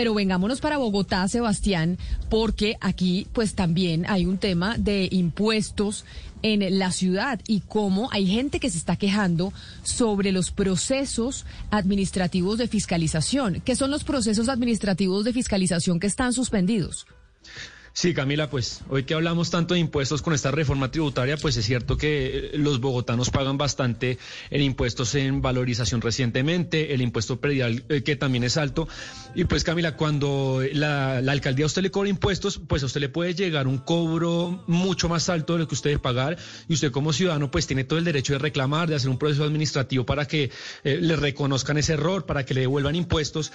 Pero vengámonos para Bogotá, Sebastián, porque aquí pues también hay un tema de impuestos en la ciudad y cómo hay gente que se está quejando sobre los procesos administrativos de fiscalización. ¿Qué son los procesos administrativos de fiscalización que están suspendidos? Sí, Camila, pues hoy que hablamos tanto de impuestos con esta reforma tributaria, pues es cierto que eh, los bogotanos pagan bastante en impuestos en valorización recientemente, el impuesto predial eh, que también es alto. Y pues Camila, cuando la, alcaldía a usted le cobra impuestos, pues a usted le puede llegar un cobro mucho más alto de lo que usted debe pagar y usted como ciudadano pues tiene todo el derecho de reclamar, de hacer un proceso administrativo para que eh, le reconozcan ese error, para que le devuelvan impuestos.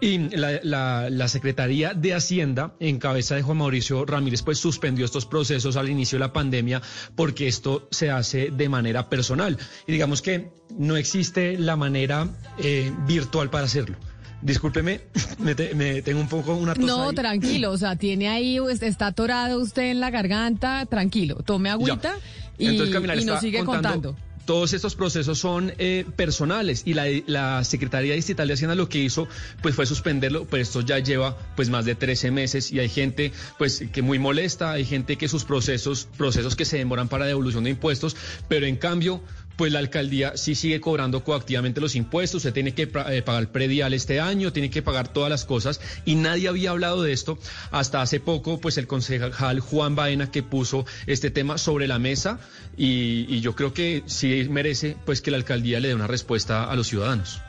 Y la, la Secretaría de Hacienda, en cabeza de Juan Mauricio, Ramírez pues suspendió estos procesos al inicio de la pandemia porque esto se hace de manera personal. Y digamos que no existe la manera eh, virtual para hacerlo. Discúlpeme, me, tengo un poco una tos No, tranquilo, o sea, tiene ahí, está atorado usted en la garganta, tranquilo, tome agüita y, nos sigue contando todos estos procesos son eh, personales y la, Secretaría Distrital de Hacienda lo que hizo pues fue suspenderlo, pues esto ya lleva pues más de 13 meses y hay gente pues que muy molesta, hay gente que sus procesos, procesos que se demoran para devolución de impuestos, pero en cambio pues la alcaldía sí sigue cobrando coactivamente los impuestos, usted tiene que eh, pagar predial este año, tiene que pagar todas las cosas y nadie había hablado de esto hasta hace poco, pues el concejal Juan Baena que puso este tema sobre la mesa y, y yo creo que sí merece pues que la alcaldía le dé una respuesta a los ciudadanos.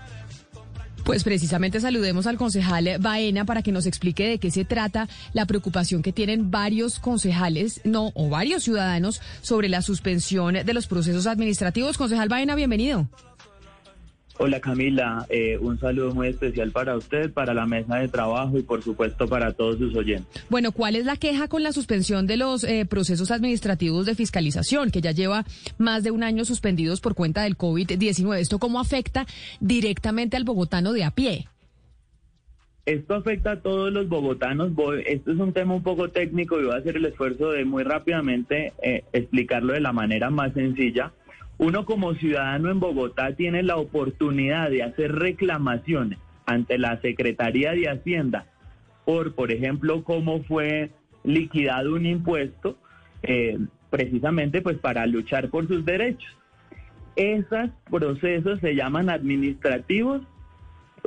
Pues precisamente saludemos al concejal Baena para que nos explique de qué se trata la preocupación que tienen varios concejales, no, o varios ciudadanos sobre la suspensión de los procesos administrativos. Concejal Baena, bienvenido. Hola Camila, eh, un saludo muy especial para usted, para la mesa de trabajo y por supuesto para todos sus oyentes. Bueno, ¿cuál es la queja con la suspensión de los eh, procesos administrativos de fiscalización, que ya lleva más de un año suspendidos por cuenta del COVID-19? ¿Esto cómo afecta directamente al bogotano de a pie? Esto afecta a todos los bogotanos. Esto es un tema un poco técnico y voy a hacer el esfuerzo de muy rápidamente eh, explicarlo de la manera más sencilla. Uno como ciudadano en Bogotá tiene la oportunidad de hacer reclamaciones ante la Secretaría de Hacienda por, por ejemplo, cómo fue liquidado un impuesto, eh, precisamente pues para luchar por sus derechos. Esos procesos se llaman administrativos,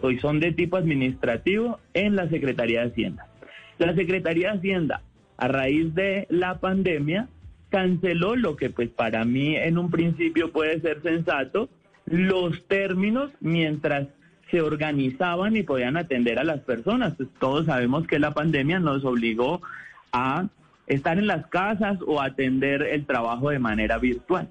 hoy son de tipo administrativo en la Secretaría de Hacienda. La Secretaría de Hacienda, a raíz de la pandemia, canceló lo que pues para mí en un principio puede ser sensato, los términos mientras se organizaban y podían atender a las personas. Pues todos sabemos que la pandemia nos obligó a estar en las casas o atender el trabajo de manera virtual.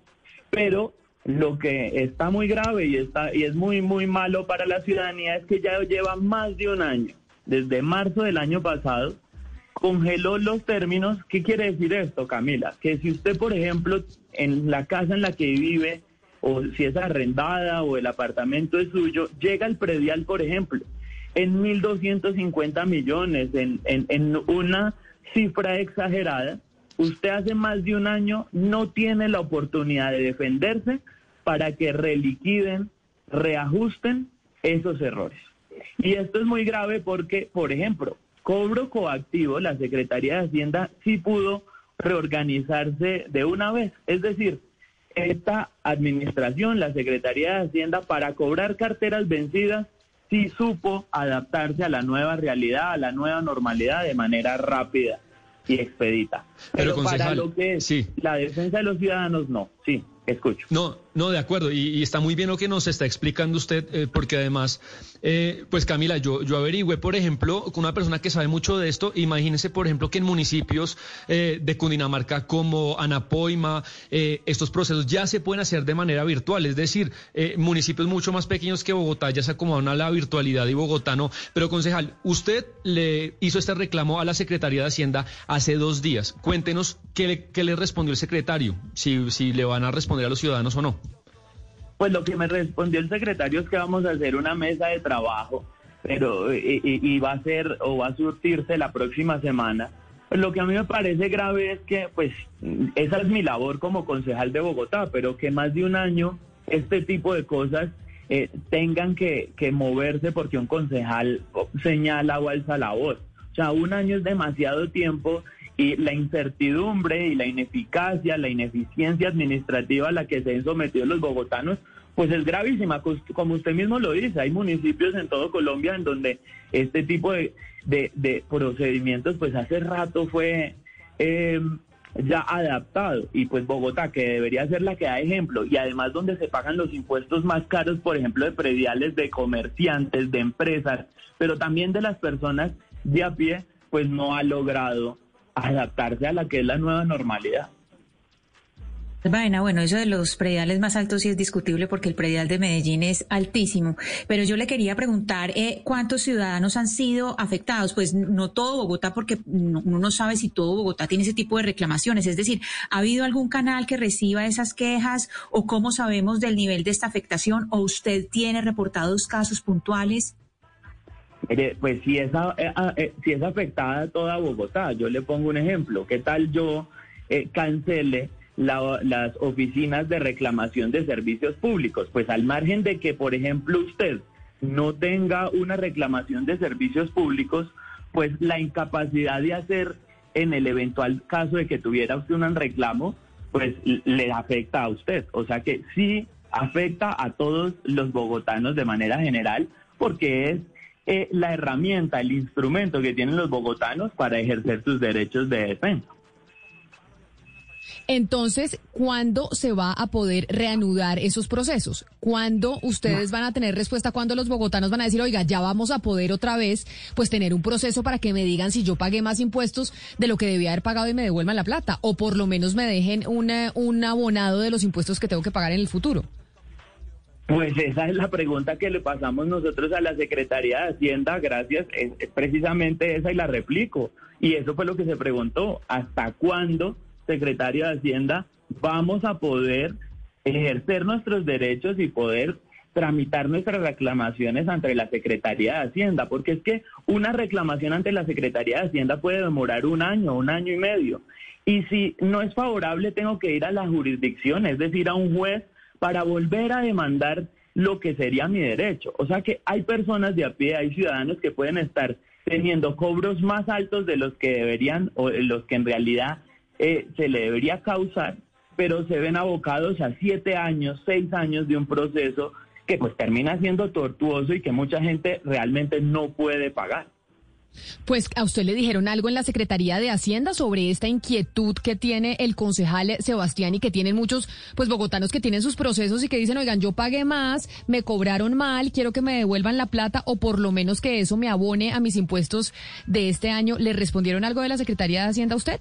Pero lo que está muy grave y, está, y es muy, muy malo para la ciudadanía es que ya lleva más de un año, desde marzo del año pasado, congeló los términos. ¿Qué quiere decir esto, Camila? Que si usted, por ejemplo, en la casa en la que vive, o si es arrendada o el apartamento es suyo, llega el predial, por ejemplo, en 1.250 millones, en, en una cifra exagerada, usted hace más de un año no tiene la oportunidad de defenderse para que reliquiden, reajusten esos errores. Y esto es muy grave porque, por ejemplo, cobro coactivo, la Secretaría de Hacienda sí pudo reorganizarse de una vez. Es decir, esta administración, la Secretaría de Hacienda, para cobrar carteras vencidas, sí supo adaptarse a la nueva realidad, a la nueva normalidad de manera rápida y expedita. Pero, para lo que es la defensa de los ciudadanos, no. Sí, escucho. No, no, de acuerdo, y, está muy bien lo que nos está explicando usted, eh, porque además, eh, pues Camila, yo, yo averigüé, por ejemplo, con una persona que sabe mucho de esto, imagínese, por ejemplo, que en municipios eh, de Cundinamarca como Anapoima, estos procesos ya se pueden hacer de manera virtual, es decir, municipios mucho más pequeños que Bogotá ya se acomodan a la virtualidad y Bogotá no. Pero, concejal, usted le hizo este reclamo a la Secretaría de Hacienda hace dos días. Cuéntenos qué le, qué le respondió el secretario, si, si le van a responder a los ciudadanos o no. Pues lo que me respondió el secretario es que vamos a hacer una mesa de trabajo, pero y, va a ser o va a surtirse la próxima semana. Pues lo que a mí me parece grave es que, pues, esa es mi labor como concejal de Bogotá, pero que más de un año este tipo de cosas eh, tengan que, que moverse porque un concejal señala o alza la voz. O sea, un año es demasiado tiempo y la incertidumbre y la ineficacia, la ineficiencia administrativa a la que se han sometido los bogotanos, pues es gravísima. Como usted mismo lo dice, hay municipios en todo Colombia en donde este tipo de, de, procedimientos, pues hace rato fue eh, ya adaptado. Y pues Bogotá, que debería ser la que da ejemplo, y además donde se pagan los impuestos más caros, por ejemplo, de prediales de comerciantes, de empresas, pero también de las personas de a pie, pues no ha logrado adaptarse a la que es la nueva normalidad. Bueno, eso de los prediales más altos sí es discutible porque el predial de Medellín es altísimo. Pero yo le quería preguntar eh, cuántos ciudadanos han sido afectados. Pues no todo Bogotá, porque uno no sabe si todo Bogotá tiene ese tipo de reclamaciones. Es decir, ¿ha habido algún canal que reciba esas quejas o cómo sabemos del nivel de esta afectación? ¿O usted tiene reportados casos puntuales? pues si es, eh, eh, si es afectada toda Bogotá, yo le pongo un ejemplo. ¿Qué tal yo cancele? Las oficinas de reclamación de servicios públicos. Pues al margen de que, por ejemplo, usted no tenga una reclamación de servicios públicos, pues la incapacidad de hacer en el eventual caso de que tuviera usted un reclamo, pues le afecta a usted. O sea que sí afecta a todos los bogotanos de manera general, porque es eh, la herramienta, el instrumento que tienen los bogotanos para ejercer sus derechos de defensa. Entonces, ¿cuándo se va a poder reanudar esos procesos? ¿Cuándo ustedes van a tener respuesta? ¿Cuándo los bogotanos van a decir, oiga, ya vamos a poder otra vez, pues tener un proceso para que me digan si yo pagué más impuestos de lo que debía haber pagado y me devuelvan la plata? O por lo menos me dejen una, un abonado de los impuestos que tengo que pagar en el futuro. Pues esa es la pregunta que le pasamos nosotros a la Secretaría de Hacienda, gracias, es, es precisamente esa y la replico. Y eso fue lo que se preguntó, ¿hasta cuándo? Secretario de Hacienda, vamos a poder ejercer nuestros derechos y poder tramitar nuestras reclamaciones ante la Secretaría de Hacienda, porque es que una reclamación ante la Secretaría de Hacienda puede demorar un año, un año y medio. Y si no es favorable, tengo que ir a la jurisdicción, es decir, a un juez, para volver a demandar lo que sería mi derecho. O sea que hay personas de a pie, hay ciudadanos que pueden estar teniendo cobros más altos de los que deberían o los que en realidad eh, se le debería causar, pero se ven abocados a siete años, seis años de un proceso que pues termina siendo tortuoso y que mucha gente realmente no puede pagar. Pues a usted le dijeron algo en la Secretaría de Hacienda sobre esta inquietud que tiene el concejal Sebastián y que tienen muchos pues bogotanos que tienen sus procesos y que dicen, "Oigan, yo pagué más, me cobraron mal, quiero que me devuelvan la plata o por lo menos que eso me abone a mis impuestos de este año." ¿Le respondieron algo de la Secretaría de Hacienda a usted?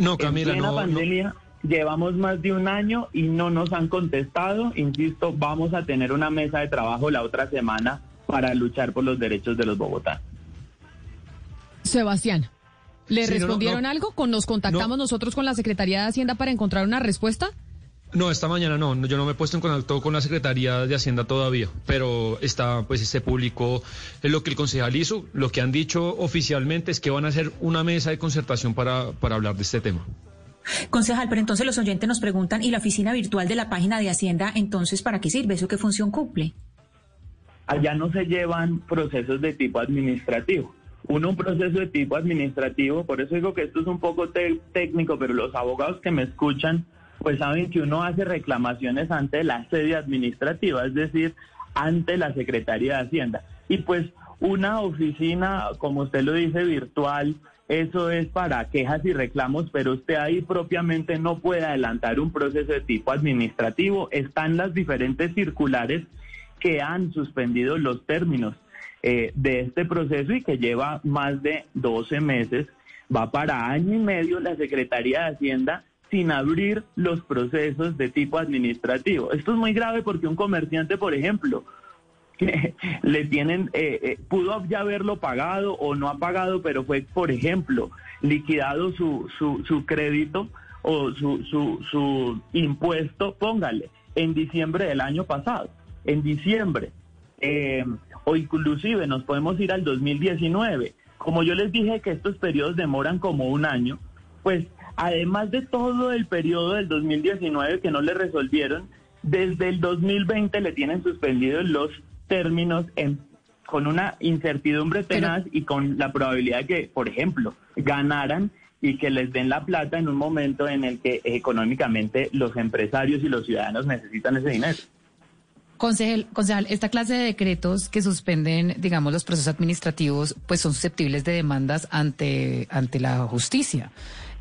No, Camila, en plena pandemia llevamos más de un año y no nos han contestado. Insisto, vamos a tener una mesa de trabajo la otra semana para luchar por los derechos de los bogotanos. Sebastián, ¿le respondieron algo? ¿Con nos contactamos nosotros con la Secretaría de Hacienda para encontrar una respuesta? No, esta mañana no, yo no me he puesto en contacto con la Secretaría de Hacienda todavía, pero está, pues se publicó lo que el concejal hizo, lo que han dicho oficialmente es que van a hacer una mesa de concertación para, para hablar de este tema. Concejal, pero entonces los oyentes nos preguntan, ¿y la oficina virtual de la página de Hacienda, entonces para qué sirve? ¿Eso qué función cumple? Allá no se llevan procesos de tipo administrativo. Uno, un proceso de tipo administrativo, por eso digo que esto es un poco técnico, pero los abogados que me escuchan pues saben que uno hace reclamaciones ante la sede administrativa, es decir, ante la Secretaría de Hacienda. Y pues una oficina, como usted lo dice, virtual, eso es para quejas y reclamos, pero usted ahí propiamente no puede adelantar un proceso de tipo administrativo. Están las diferentes circulares que han suspendido los términos eh, de este proceso y que lleva más de 12 meses. Va para año y medio la Secretaría de Hacienda sin abrir los procesos de tipo administrativo. Esto es muy grave porque un comerciante, por ejemplo, que le tienen, eh, eh, pudo ya haberlo pagado o no ha pagado, pero fue, por ejemplo, liquidado su, su, su crédito o su, su, su impuesto, póngale, en diciembre del año pasado, en diciembre, eh, o inclusive nos podemos ir al 2019. Como yo les dije que estos periodos demoran como un año, pues además de todo el periodo del 2019 que no le resolvieron, desde el 2020 le tienen suspendidos los términos en, con una incertidumbre tenaz y con la probabilidad de que, por ejemplo, ganaran y que les den la plata en un momento en el que económicamente los empresarios y los ciudadanos necesitan ese dinero. Concejal, concejal, esta clase de decretos que suspenden, digamos, los procesos administrativos, pues son susceptibles de demandas ante, ante la justicia.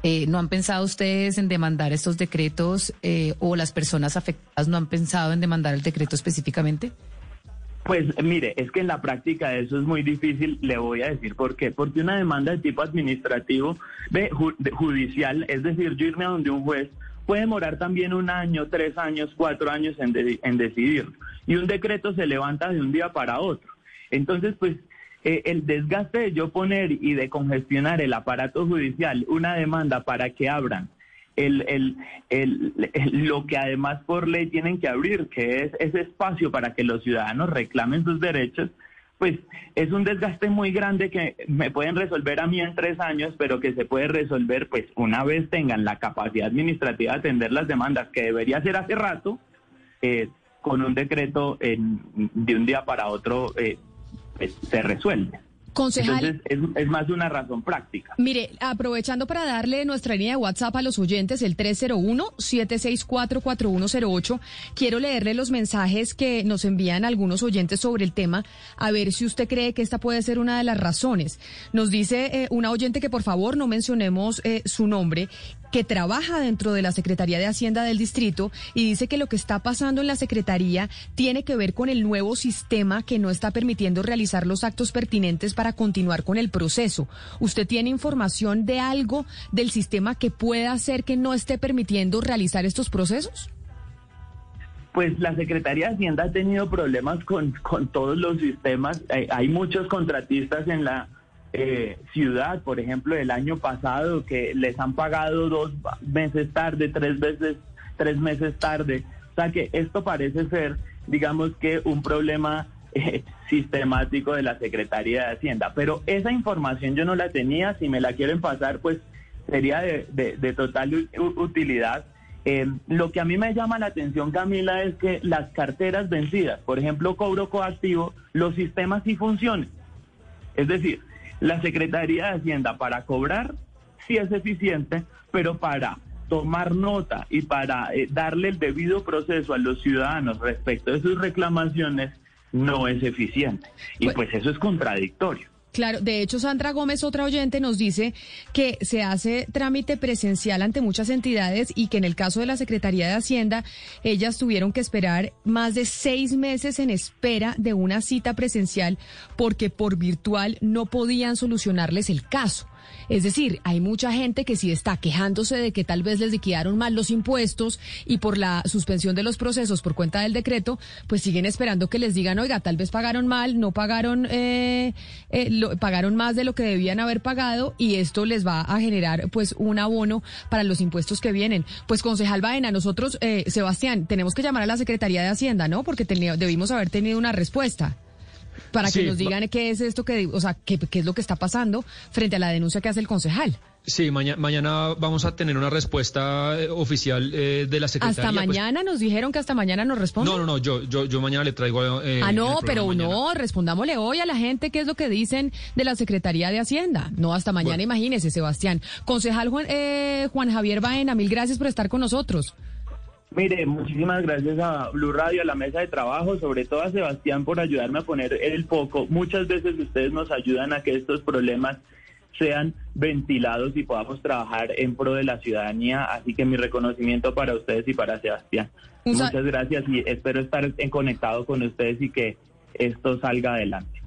Eh, ¿No han pensado ustedes en demandar estos decretos eh, o las personas afectadas no han pensado en demandar el decreto específicamente? Pues mire, es que en la práctica eso es muy difícil, le voy a decir por qué. Porque una demanda de tipo administrativo, de, judicial, es decir, yo irme a donde un juez, puede demorar también un año, tres años, cuatro años en, en decidir. Y un decreto se levanta de un día para otro. Entonces, pues eh, el desgaste de yo poner y de congestionar el aparato judicial, una demanda para que abran el, el, el, lo que además por ley tienen que abrir, que es ese espacio para que los ciudadanos reclamen sus derechos, pues es un desgaste muy grande que me pueden resolver a mí en tres años, pero que se puede resolver pues una vez tengan la capacidad administrativa de atender las demandas, que debería ser hace rato, eh, con un decreto de un día para otro eh, pues, se resuelve. Concejal. Entonces, es, más de una razón práctica. Mire, aprovechando para darle nuestra línea de WhatsApp a los oyentes, el 301-764-4108, quiero leerle los mensajes que nos envían algunos oyentes sobre el tema, a ver si usted cree que esta puede ser una de las razones. Nos dice eh, una oyente que por favor no mencionemos eh, su nombre que trabaja dentro de la Secretaría de Hacienda del Distrito y dice que lo que está pasando en la Secretaría tiene que ver con el nuevo sistema que no está permitiendo realizar los actos pertinentes para continuar con el proceso. ¿Usted tiene información de algo del sistema que pueda hacer que no esté permitiendo realizar estos procesos? Pues la Secretaría de Hacienda ha tenido problemas con, con todos los sistemas. Hay, hay muchos contratistas en la eh, ciudad, por ejemplo, el año pasado, que les han pagado dos meses tarde, tres veces, tres meses tarde. O sea que esto parece ser, digamos que, un problema eh, sistemático de la Secretaría de Hacienda. Pero esa información yo no la tenía, si me la quieren pasar, pues sería de, total utilidad. Eh, lo que a mí me llama la atención, Camila, es que las carteras vencidas, por ejemplo, cobro coactivo, los sistemas sí funcionan. Es decir, la Secretaría de Hacienda para cobrar sí es eficiente, pero para tomar nota y para eh, darle el debido proceso a los ciudadanos respecto de sus reclamaciones no es eficiente. Y pues, pues eso es contradictorio. Claro, de hecho Sandra Gómez, otra oyente, nos dice que se hace trámite presencial ante muchas entidades y que en el caso de la Secretaría de Hacienda, ellas tuvieron que esperar más de seis meses en espera de una cita presencial porque por virtual no podían solucionarles el caso. Es decir, hay mucha gente que sí está quejándose de que tal vez les liquidaron mal los impuestos y por la suspensión de los procesos por cuenta del decreto, pues siguen esperando que les digan, oiga, tal vez pagaron mal, no pagaron, eh, eh pagaron más de lo que debían haber pagado y esto les va a generar pues un abono para los impuestos que vienen. Pues concejal Baena, nosotros, eh, Sebastián, tenemos que llamar a la Secretaría de Hacienda, ¿no? Porque debimos haber tenido una respuesta para que nos digan qué es esto que, o sea, qué, qué, es lo que está pasando frente a la denuncia que hace el concejal. Sí, mañana vamos a tener una respuesta eh, oficial eh, de la Secretaría. ¿Hasta pues mañana? ¿Nos dijeron que hasta mañana nos responden? No, no, no, yo, yo, yo mañana le traigo... Eh, ah, no, pero no, respondámosle hoy a la gente qué es lo que dicen de la Secretaría de Hacienda. No, hasta mañana, imagínese, Sebastián. Concejal Juan, eh, Juan Javier Baena, mil gracias por estar con nosotros. Mire, muchísimas gracias a Blue Radio, a la mesa de trabajo, sobre todo a Sebastián por ayudarme a poner el foco. Muchas veces ustedes nos ayudan a que estos problemas sean ventilados y podamos trabajar en pro de la ciudadanía. Así que mi reconocimiento para ustedes y para Sebastián. Muchas gracias y espero estar en conectado con ustedes y que esto salga adelante.